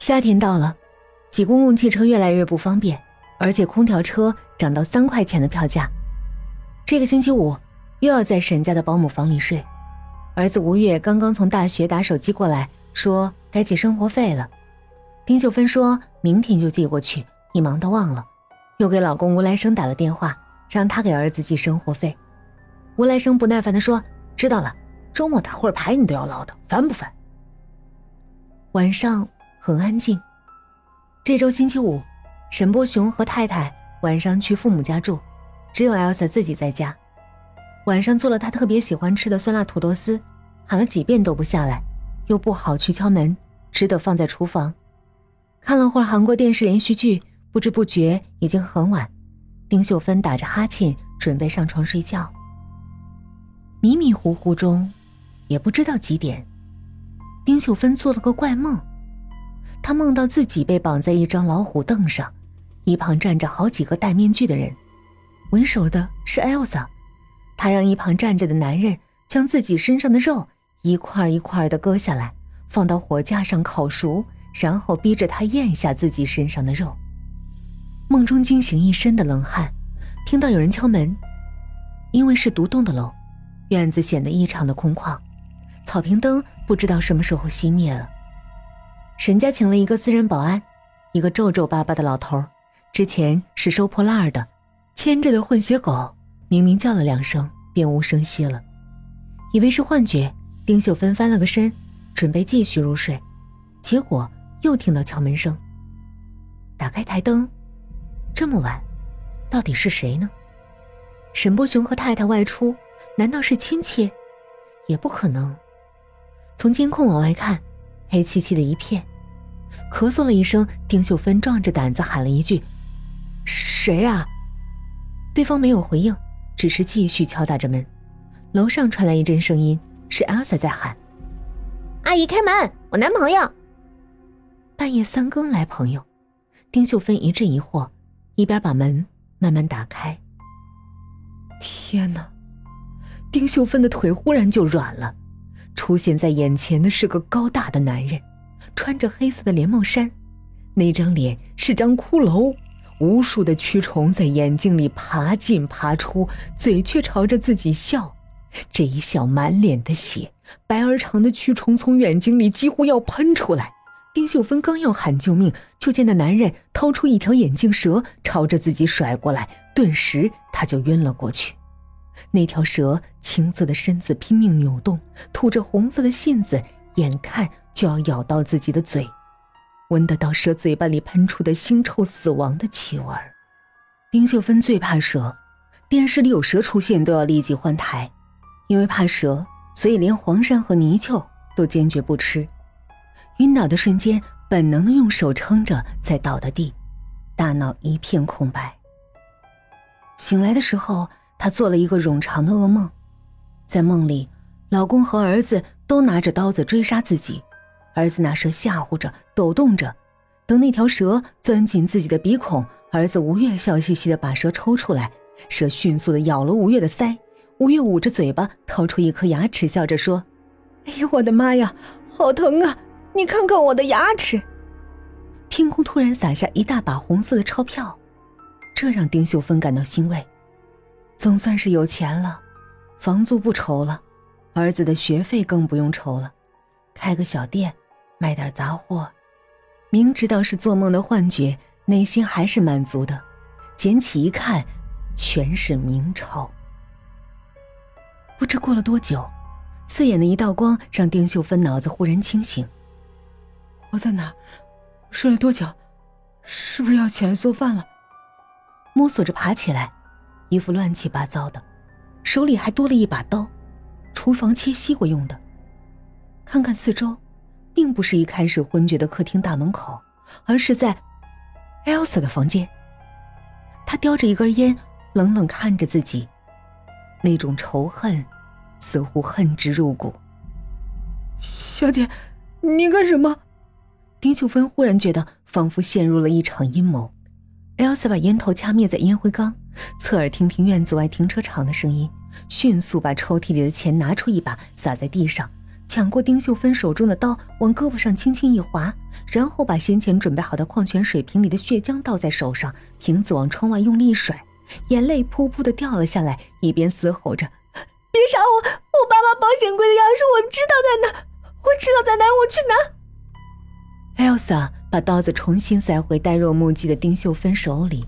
夏天到了，挤公共汽车越来越不方便，而且空调车涨到三块钱的票价。这个星期五又要在沈家的保姆房里睡。儿子吴越刚刚从大学打手机过来，说该寄生活费了。丁秀芬说明天就寄过去，一忙都忘了，又给老公吴来生打了电话，让他给儿子寄生活费。吴来生不耐烦地说：“知道了，周末打会儿牌你都要唠叨，烦不烦？”晚上。很安静。这周星期五，沈波雄和太太晚上去父母家住，只有艾 s a 自己在家。晚上做了他特别喜欢吃的酸辣土豆丝，喊了几遍都不下来，又不好去敲门，只得放在厨房。看了会儿韩国电视连续剧，不知不觉已经很晚。丁秀芬打着哈欠，准备上床睡觉。迷迷糊糊中，也不知道几点，丁秀芬做了个怪梦。他梦到自己被绑在一张老虎凳上，一旁站着好几个戴面具的人，为首的是艾 s a 他让一旁站着的男人将自己身上的肉一块一块的割下来，放到火架上烤熟，然后逼着他咽下自己身上的肉。梦中惊醒一身的冷汗，听到有人敲门，因为是独栋的楼，院子显得异常的空旷，草坪灯不知道什么时候熄灭了。沈家请了一个私人保安，一个皱皱巴巴的老头之前是收破烂的，牵着的混血狗明明叫了两声便无声息了，以为是幻觉。丁秀芬翻了个身，准备继续入睡，结果又听到敲门声。打开台灯，这么晚，到底是谁呢？沈波雄和太太外出，难道是亲戚？也不可能。从监控往外看，黑漆漆的一片。咳嗽了一声，丁秀芬壮着胆子喊了一句：“谁啊？”对方没有回应，只是继续敲打着门。楼上传来一阵声音，是 Elsa 在喊：“阿姨开门，我男朋友。”半夜三更来朋友，丁秀芬一阵疑惑，一边把门慢慢打开。天哪！丁秀芬的腿忽然就软了，出现在眼前的是个高大的男人。穿着黑色的连帽衫，那张脸是张骷髅，无数的蛆虫在眼睛里爬进爬出，嘴却朝着自己笑。这一笑，满脸的血，白而长的蛆虫从眼睛里几乎要喷出来。丁秀芬刚要喊救命，就见那男人掏出一条眼镜蛇，朝着自己甩过来，顿时他就晕了过去。那条蛇青色的身子拼命扭动，吐着红色的信子，眼看。就要咬到自己的嘴，闻得到蛇嘴巴里喷出的腥臭死亡的气味丁秀芬最怕蛇，电视里有蛇出现都要立即换台，因为怕蛇，所以连黄鳝和泥鳅都坚决不吃。晕倒的瞬间，本能的用手撑着再倒的地，大脑一片空白。醒来的时候，她做了一个冗长的噩梦，在梦里，老公和儿子都拿着刀子追杀自己。儿子拿蛇吓唬着，抖动着，等那条蛇钻进自己的鼻孔，儿子吴越笑嘻嘻的把蛇抽出来，蛇迅速的咬了吴越的腮，吴越捂着嘴巴掏出一颗牙齿，笑着说：“哎呦我的妈呀，好疼啊！你看看我的牙齿。”天空突然洒下一大把红色的钞票，这让丁秀芬感到欣慰，总算是有钱了，房租不愁了，儿子的学费更不用愁了，开个小店。卖点杂货，明知道是做梦的幻觉，内心还是满足的。捡起一看，全是明钞。不知过了多久，刺眼的一道光让丁秀芬脑子忽然清醒。我在哪？睡了多久？是不是要起来做饭了？摸索着爬起来，衣服乱七八糟的，手里还多了一把刀，厨房切西瓜用的。看看四周。并不是一开始昏厥的客厅大门口，而是在 Elsa 的房间。他叼着一根烟，冷冷看着自己，那种仇恨似乎恨之入骨。小姐，你干什么？丁秀芬忽然觉得仿佛陷入了一场阴谋。Elsa 把烟头掐灭在烟灰缸，侧耳听听院子外停车场的声音，迅速把抽屉里的钱拿出一把，撒在地上。抢过丁秀芬手中的刀，往胳膊上轻轻一划，然后把先前准备好的矿泉水瓶里的血浆倒在手上，瓶子往窗外用力一甩，眼泪噗噗的掉了下来，一边嘶吼着：“别杀我！我爸妈保险柜的钥匙我知道在哪，我知道在哪，我去拿。” Elsa 把刀子重新塞回呆若木鸡的丁秀芬手里，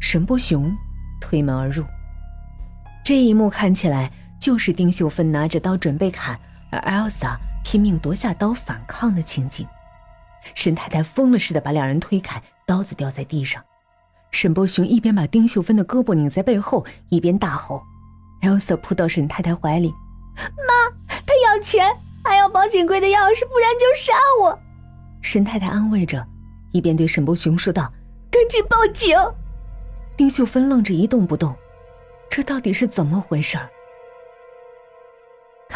沈波雄推门而入。这一幕看起来就是丁秀芬拿着刀准备砍。而 Elsa 拼命夺下刀反抗的情景，沈太太疯了似的把两人推开，刀子掉在地上。沈波雄一边把丁秀芬的胳膊拧在背后，一边大吼：“Elsa 扑到沈太太怀里，妈，他要钱，还要保险柜的钥匙，不然就杀我。”沈太太安慰着，一边对沈波雄说道：“赶紧报警。”丁秀芬愣着一动不动，这到底是怎么回事儿？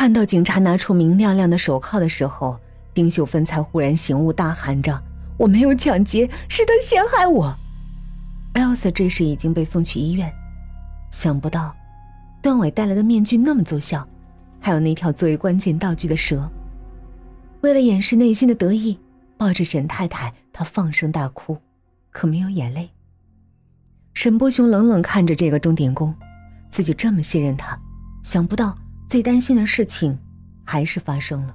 看到警察拿出明亮亮的手铐的时候，丁秀芬才忽然醒悟，大喊着：“我没有抢劫，是他陷害我。”Elsa 这时已经被送去医院。想不到，段伟带来的面具那么奏效，还有那条作为关键道具的蛇。为了掩饰内心的得意，抱着沈太太，他放声大哭，可没有眼泪。沈波雄冷冷看着这个钟点工，自己这么信任他，想不到。最担心的事情，还是发生了。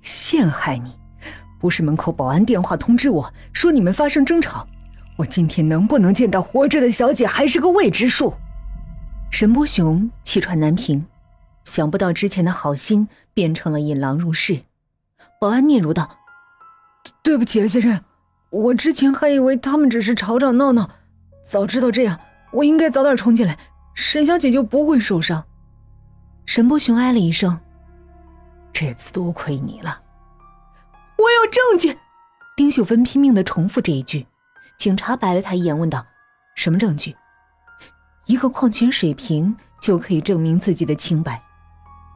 陷害你，不是门口保安电话通知我说你们发生争吵，我今天能不能见到活着的小姐还是个未知数。沈波雄气喘难平，想不到之前的好心变成了引狼入室。保安嗫嚅道：“对不起啊，先生，我之前还以为他们只是吵吵闹闹，早知道这样，我应该早点冲进来，沈小姐就不会受伤。”沈波雄哎了一声：“这次多亏你了，我有证据。”丁秀芬拼命的重复这一句。警察白了他一眼，问道：“什么证据？”一个矿泉水瓶就可以证明自己的清白。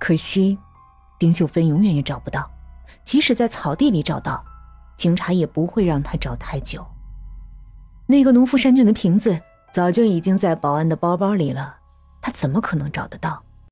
可惜，丁秀芬永远也找不到，即使在草地里找到，警察也不会让他找太久。那个农夫山泉的瓶子早就已经在保安的包包里了，他怎么可能找得到？